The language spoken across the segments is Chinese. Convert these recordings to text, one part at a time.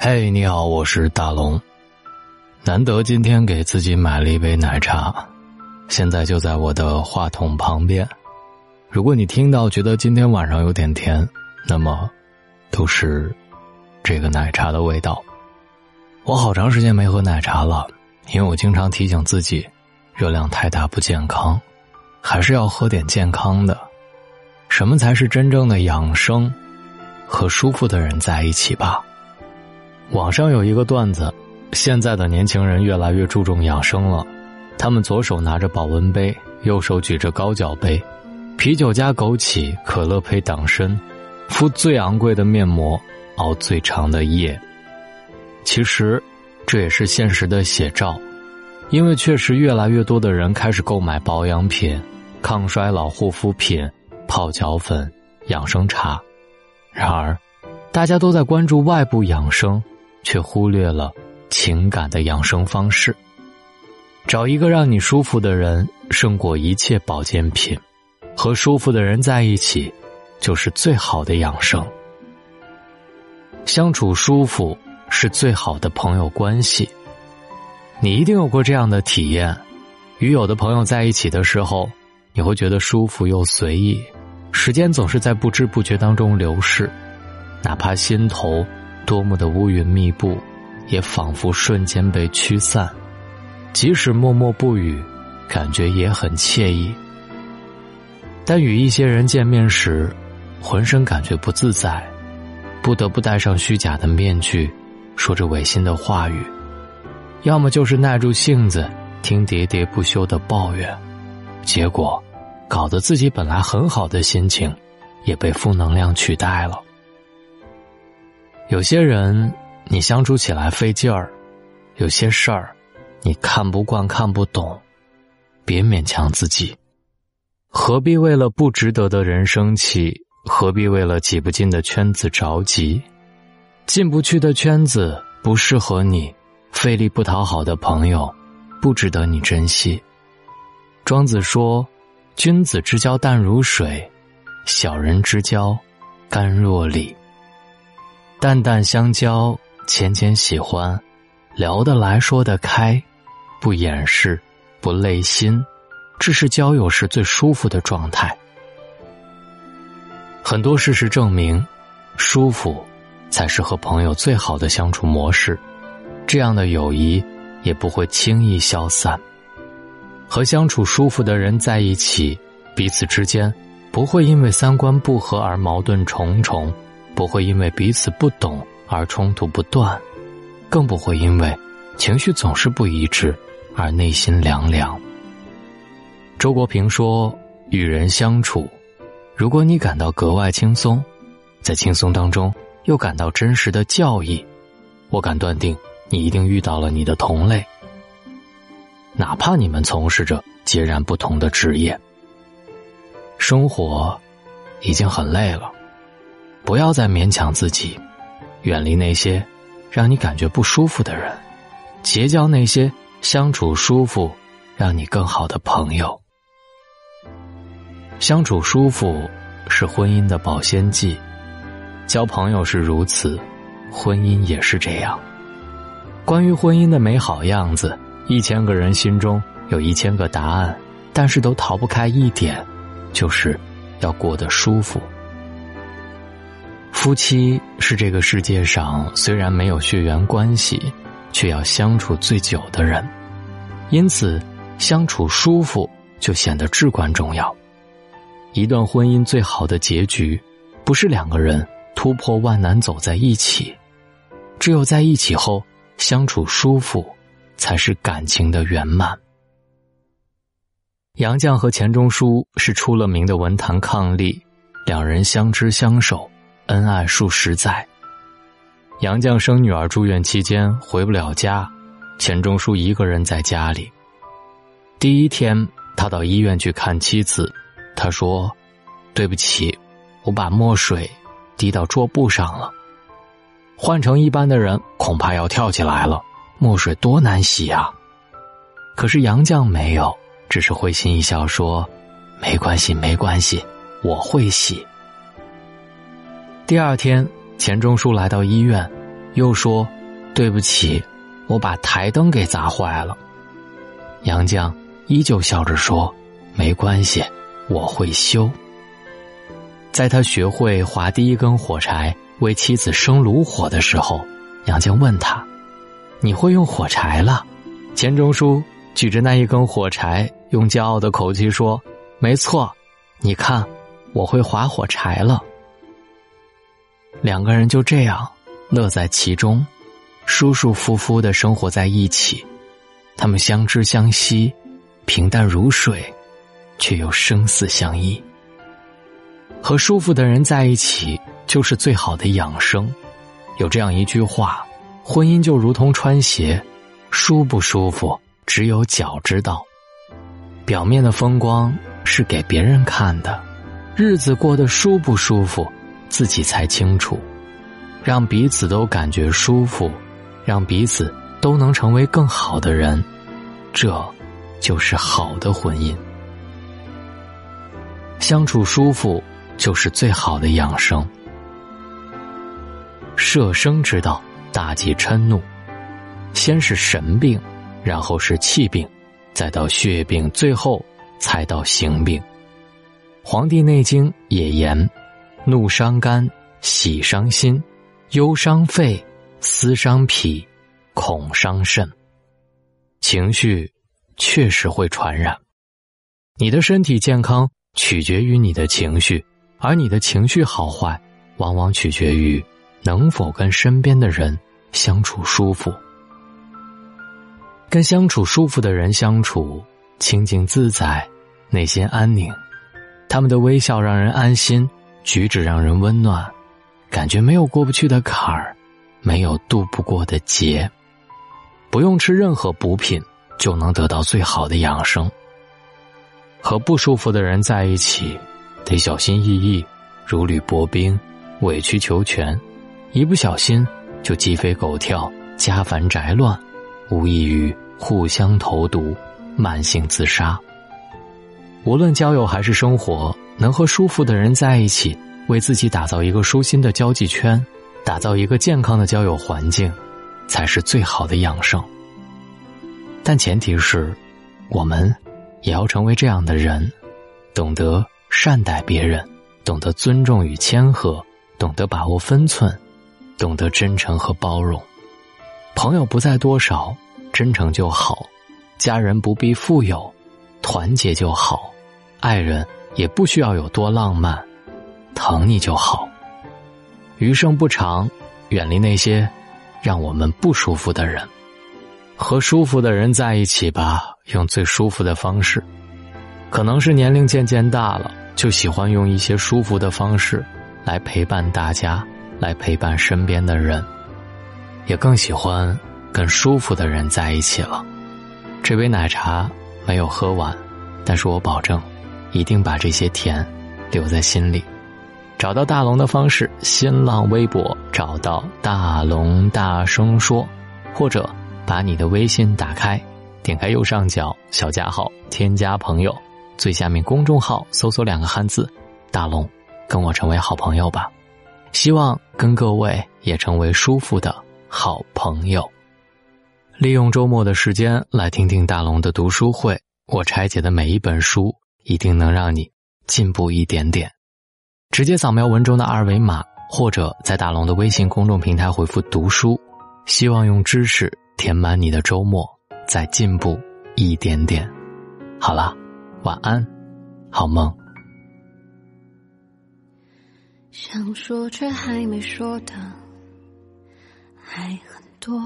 嘿，你好，我是大龙。难得今天给自己买了一杯奶茶，现在就在我的话筒旁边。如果你听到觉得今天晚上有点甜，那么都是这个奶茶的味道。我好长时间没喝奶茶了，因为我经常提醒自己，热量太大不健康，还是要喝点健康的。什么才是真正的养生？和舒服的人在一起吧。网上有一个段子，现在的年轻人越来越注重养生了。他们左手拿着保温杯，右手举着高脚杯，啤酒加枸杞，可乐配党参，敷最昂贵的面膜，熬最长的夜。其实，这也是现实的写照，因为确实越来越多的人开始购买保养品、抗衰老护肤品、泡脚粉、养生茶。然而，大家都在关注外部养生。却忽略了情感的养生方式。找一个让你舒服的人，胜过一切保健品。和舒服的人在一起，就是最好的养生。相处舒服是最好的朋友关系。你一定有过这样的体验：与有的朋友在一起的时候，你会觉得舒服又随意，时间总是在不知不觉当中流逝，哪怕心头。多么的乌云密布，也仿佛瞬间被驱散。即使默默不语，感觉也很惬意。但与一些人见面时，浑身感觉不自在，不得不戴上虚假的面具，说着违心的话语，要么就是耐住性子听喋喋不休的抱怨，结果搞得自己本来很好的心情，也被负能量取代了。有些人你相处起来费劲儿，有些事儿你看不惯看不懂，别勉强自己。何必为了不值得的人生气？何必为了挤不进的圈子着急？进不去的圈子不适合你，费力不讨好的朋友不值得你珍惜。庄子说：“君子之交淡如水，小人之交甘若醴。”淡淡相交，浅浅喜欢，聊得来说得开，不掩饰，不累心，这是交友时最舒服的状态。很多事实证明，舒服才是和朋友最好的相处模式，这样的友谊也不会轻易消散。和相处舒服的人在一起，彼此之间不会因为三观不合而矛盾重重。不会因为彼此不懂而冲突不断，更不会因为情绪总是不一致而内心凉凉。周国平说：“与人相处，如果你感到格外轻松，在轻松当中又感到真实的教义，我敢断定你一定遇到了你的同类。哪怕你们从事着截然不同的职业，生活已经很累了。”不要再勉强自己，远离那些让你感觉不舒服的人，结交那些相处舒服、让你更好的朋友。相处舒服是婚姻的保鲜剂，交朋友是如此，婚姻也是这样。关于婚姻的美好样子，一千个人心中有一千个答案，但是都逃不开一点，就是要过得舒服。夫妻是这个世界上虽然没有血缘关系，却要相处最久的人，因此相处舒服就显得至关重要。一段婚姻最好的结局，不是两个人突破万难走在一起，只有在一起后相处舒服，才是感情的圆满。杨绛和钱钟书是出了名的文坛伉俪，两人相知相守。恩爱数十载。杨绛生女儿住院期间回不了家，钱钟书一个人在家里。第一天，他到医院去看妻子，他说：“对不起，我把墨水滴到桌布上了。换成一般的人，恐怕要跳起来了。墨水多难洗啊！可是杨绛没有，只是会心一笑说：‘没关系，没关系，我会洗。’”第二天，钱钟书来到医院，又说：“对不起，我把台灯给砸坏了。”杨绛依旧笑着说：“没关系，我会修。”在他学会划第一根火柴为妻子生炉火的时候，杨绛问他：“你会用火柴了？”钱钟书举着那一根火柴，用骄傲的口气说：“没错，你看，我会划火柴了。”两个人就这样乐在其中，舒舒服服的生活在一起。他们相知相惜，平淡如水，却又生死相依。和舒服的人在一起，就是最好的养生。有这样一句话：婚姻就如同穿鞋，舒不舒服，只有脚知道。表面的风光是给别人看的，日子过得舒不舒服，自己才清楚。让彼此都感觉舒服，让彼此都能成为更好的人，这，就是好的婚姻。相处舒服。就是最好的养生。摄生之道，大忌嗔怒。先是神病，然后是气病，再到血病，最后才到形病。《黄帝内经》也言：怒伤肝，喜伤心，忧伤肺，思伤脾，恐伤肾。情绪确实会传染，你的身体健康取决于你的情绪。而你的情绪好坏，往往取决于能否跟身边的人相处舒服。跟相处舒服的人相处，清静自在，内心安宁。他们的微笑让人安心，举止让人温暖，感觉没有过不去的坎儿，没有渡不过的劫。不用吃任何补品，就能得到最好的养生。和不舒服的人在一起。得小心翼翼，如履薄冰，委曲求全，一不小心就鸡飞狗跳，家烦宅乱，无异于互相投毒，慢性自杀。无论交友还是生活，能和舒服的人在一起，为自己打造一个舒心的交际圈，打造一个健康的交友环境，才是最好的养生。但前提是，我们也要成为这样的人，懂得。善待别人，懂得尊重与谦和，懂得把握分寸，懂得真诚和包容。朋友不在多少，真诚就好；家人不必富有，团结就好；爱人也不需要有多浪漫，疼你就好。余生不长，远离那些让我们不舒服的人，和舒服的人在一起吧，用最舒服的方式。可能是年龄渐渐大了，就喜欢用一些舒服的方式来陪伴大家，来陪伴身边的人，也更喜欢跟舒服的人在一起了。这杯奶茶没有喝完，但是我保证，一定把这些甜留在心里。找到大龙的方式：新浪微博找到大龙，大声说，或者把你的微信打开，点开右上角小加号，添加朋友。最下面公众号搜索两个汉字“大龙”，跟我成为好朋友吧。希望跟各位也成为舒服的好朋友。利用周末的时间来听听大龙的读书会，我拆解的每一本书一定能让你进步一点点。直接扫描文中的二维码，或者在大龙的微信公众平台回复“读书”，希望用知识填满你的周末，再进步一点点。好了。晚安，好梦。想说却还没说的还很多，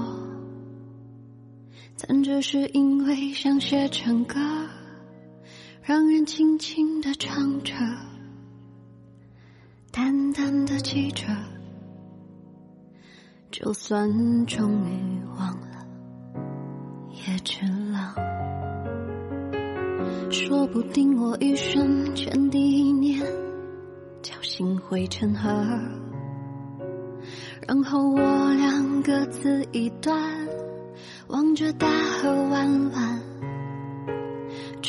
但这是因为想写成歌，让人轻轻的唱着，淡淡的记着，就算终于忘了，也值了。说不定我一生前第一年侥幸汇成河，然后我俩各自一端，望着大河弯弯，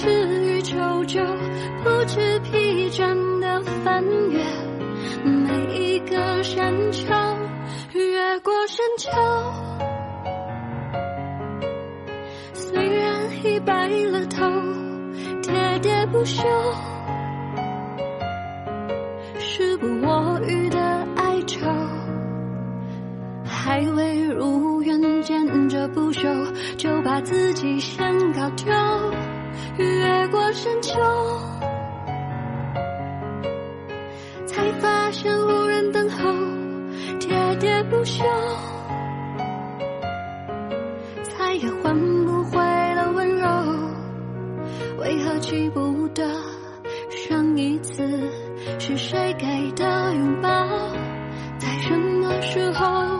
羞耻与求救，不知疲倦的翻越每一个山丘，越过山丘。虽然已白了头，喋喋不休，时不我予的哀愁，还未如愿见着不朽，就把自己先搞丢，越过山丘，才发现无人等候，喋喋不休，再也换不回了温柔。为何记不得上一次是谁给的拥抱，在什么时候？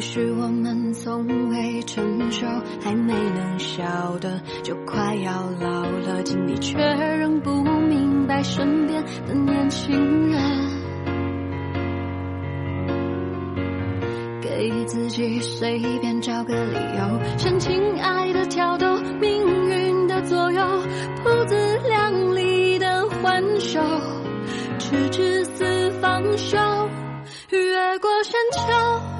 也许我们从未成熟，还没能笑的就快要老了，经历却仍不明白身边的年轻人，给自己随便找个理由，向亲爱的挑逗，命运的左右，不自量力的还手，直至死方休，越过山丘。